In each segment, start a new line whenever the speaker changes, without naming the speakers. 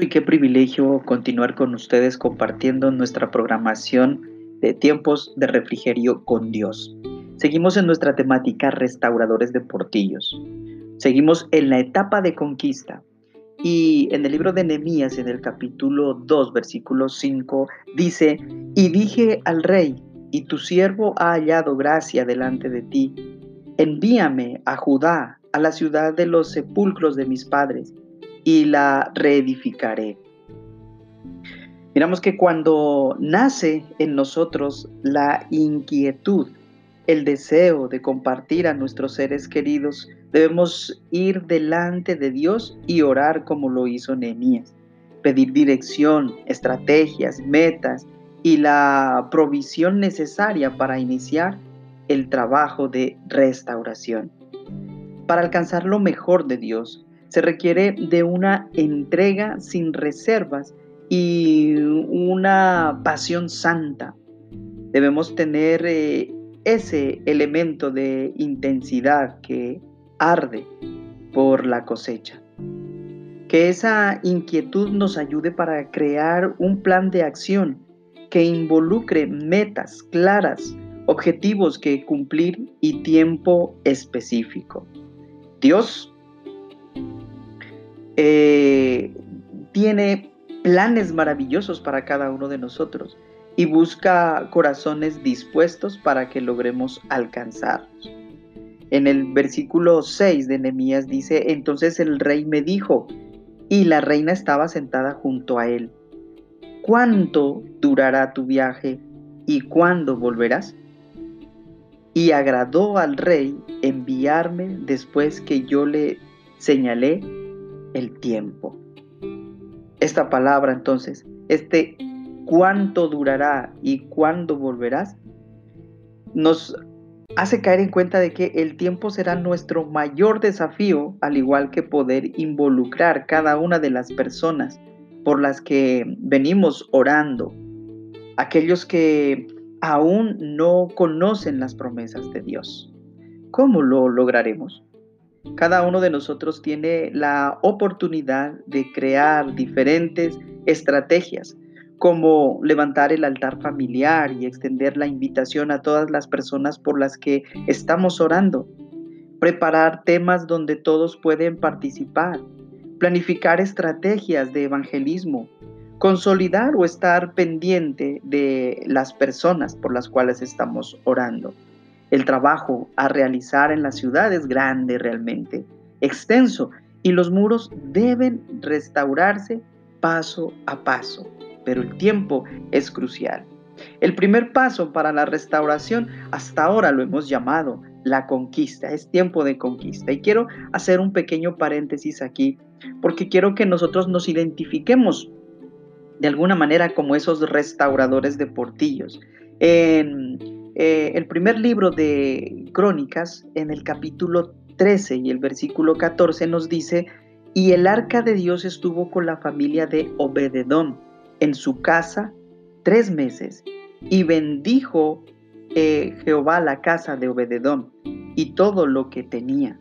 y qué privilegio continuar con ustedes compartiendo nuestra programación de tiempos de refrigerio con Dios. Seguimos en nuestra temática restauradores de portillos. Seguimos en la etapa de conquista. Y en el libro de Nehemías, en el capítulo 2, versículo 5, dice, y dije al rey, y tu siervo ha hallado gracia delante de ti, envíame a Judá, a la ciudad de los sepulcros de mis padres y la reedificaré. Miramos que cuando nace en nosotros la inquietud, el deseo de compartir a nuestros seres queridos, debemos ir delante de Dios y orar como lo hizo Nehemías. Pedir dirección, estrategias, metas y la provisión necesaria para iniciar el trabajo de restauración. Para alcanzar lo mejor de Dios, se requiere de una entrega sin reservas y una pasión santa. Debemos tener eh, ese elemento de intensidad que arde por la cosecha. Que esa inquietud nos ayude para crear un plan de acción que involucre metas claras, objetivos que cumplir y tiempo específico. Dios eh, tiene planes maravillosos para cada uno de nosotros y busca corazones dispuestos para que logremos alcanzarlos. En el versículo 6 de Nehemías dice, entonces el rey me dijo, y la reina estaba sentada junto a él, ¿cuánto durará tu viaje y cuándo volverás? Y agradó al rey enviarme después que yo le señalé el tiempo. Esta palabra entonces, este cuánto durará y cuándo volverás, nos hace caer en cuenta de que el tiempo será nuestro mayor desafío, al igual que poder involucrar cada una de las personas por las que venimos orando, aquellos que aún no conocen las promesas de Dios. ¿Cómo lo lograremos? Cada uno de nosotros tiene la oportunidad de crear diferentes estrategias, como levantar el altar familiar y extender la invitación a todas las personas por las que estamos orando, preparar temas donde todos pueden participar, planificar estrategias de evangelismo, consolidar o estar pendiente de las personas por las cuales estamos orando. El trabajo a realizar en la ciudad es grande realmente, extenso, y los muros deben restaurarse paso a paso, pero el tiempo es crucial. El primer paso para la restauración hasta ahora lo hemos llamado la conquista, es tiempo de conquista. Y quiero hacer un pequeño paréntesis aquí, porque quiero que nosotros nos identifiquemos de alguna manera como esos restauradores de portillos. En eh, el primer libro de Crónicas, en el capítulo 13 y el versículo 14 nos dice, y el arca de Dios estuvo con la familia de Obededón en su casa tres meses, y bendijo eh, Jehová la casa de Obededón y todo lo que tenía.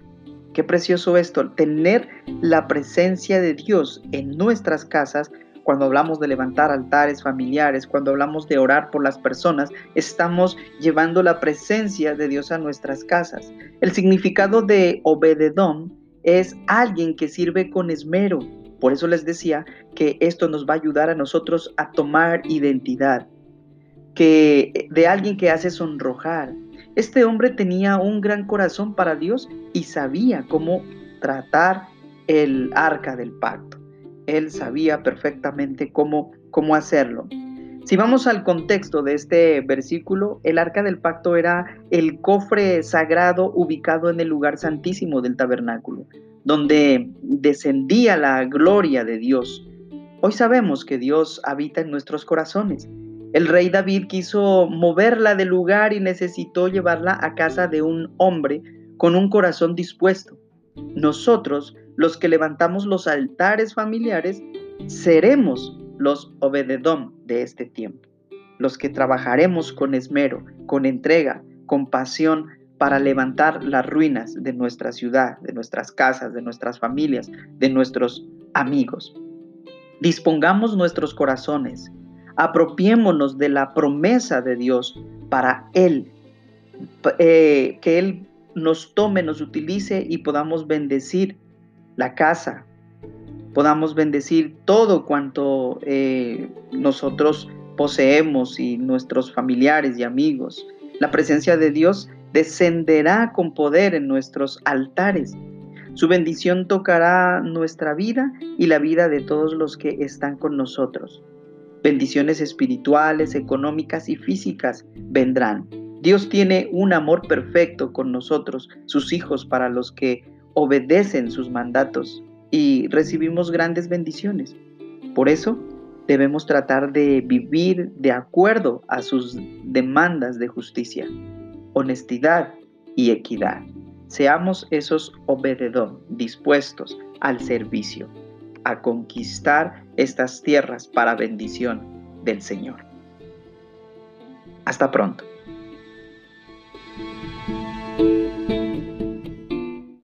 Qué precioso esto, tener la presencia de Dios en nuestras casas cuando hablamos de levantar altares familiares, cuando hablamos de orar por las personas, estamos llevando la presencia de Dios a nuestras casas. El significado de obededón es alguien que sirve con esmero. Por eso les decía que esto nos va a ayudar a nosotros a tomar identidad, que de alguien que hace sonrojar. Este hombre tenía un gran corazón para Dios y sabía cómo tratar el arca del pacto él sabía perfectamente cómo, cómo hacerlo. Si vamos al contexto de este versículo, el arca del pacto era el cofre sagrado ubicado en el lugar santísimo del tabernáculo, donde descendía la gloria de Dios. Hoy sabemos que Dios habita en nuestros corazones. El rey David quiso moverla del lugar y necesitó llevarla a casa de un hombre con un corazón dispuesto. Nosotros los que levantamos los altares familiares, seremos los obededón de este tiempo, los que trabajaremos con esmero, con entrega, con pasión para levantar las ruinas de nuestra ciudad, de nuestras casas, de nuestras familias, de nuestros amigos. Dispongamos nuestros corazones, apropiémonos de la promesa de Dios para Él, eh, que Él nos tome, nos utilice y podamos bendecir la casa, podamos bendecir todo cuanto eh, nosotros poseemos y nuestros familiares y amigos. La presencia de Dios descenderá con poder en nuestros altares. Su bendición tocará nuestra vida y la vida de todos los que están con nosotros. Bendiciones espirituales, económicas y físicas vendrán. Dios tiene un amor perfecto con nosotros, sus hijos, para los que obedecen sus mandatos y recibimos grandes bendiciones. Por eso debemos tratar de vivir de acuerdo a sus demandas de justicia, honestidad y equidad. Seamos esos obededor, dispuestos al servicio, a conquistar estas tierras para bendición del Señor. Hasta pronto.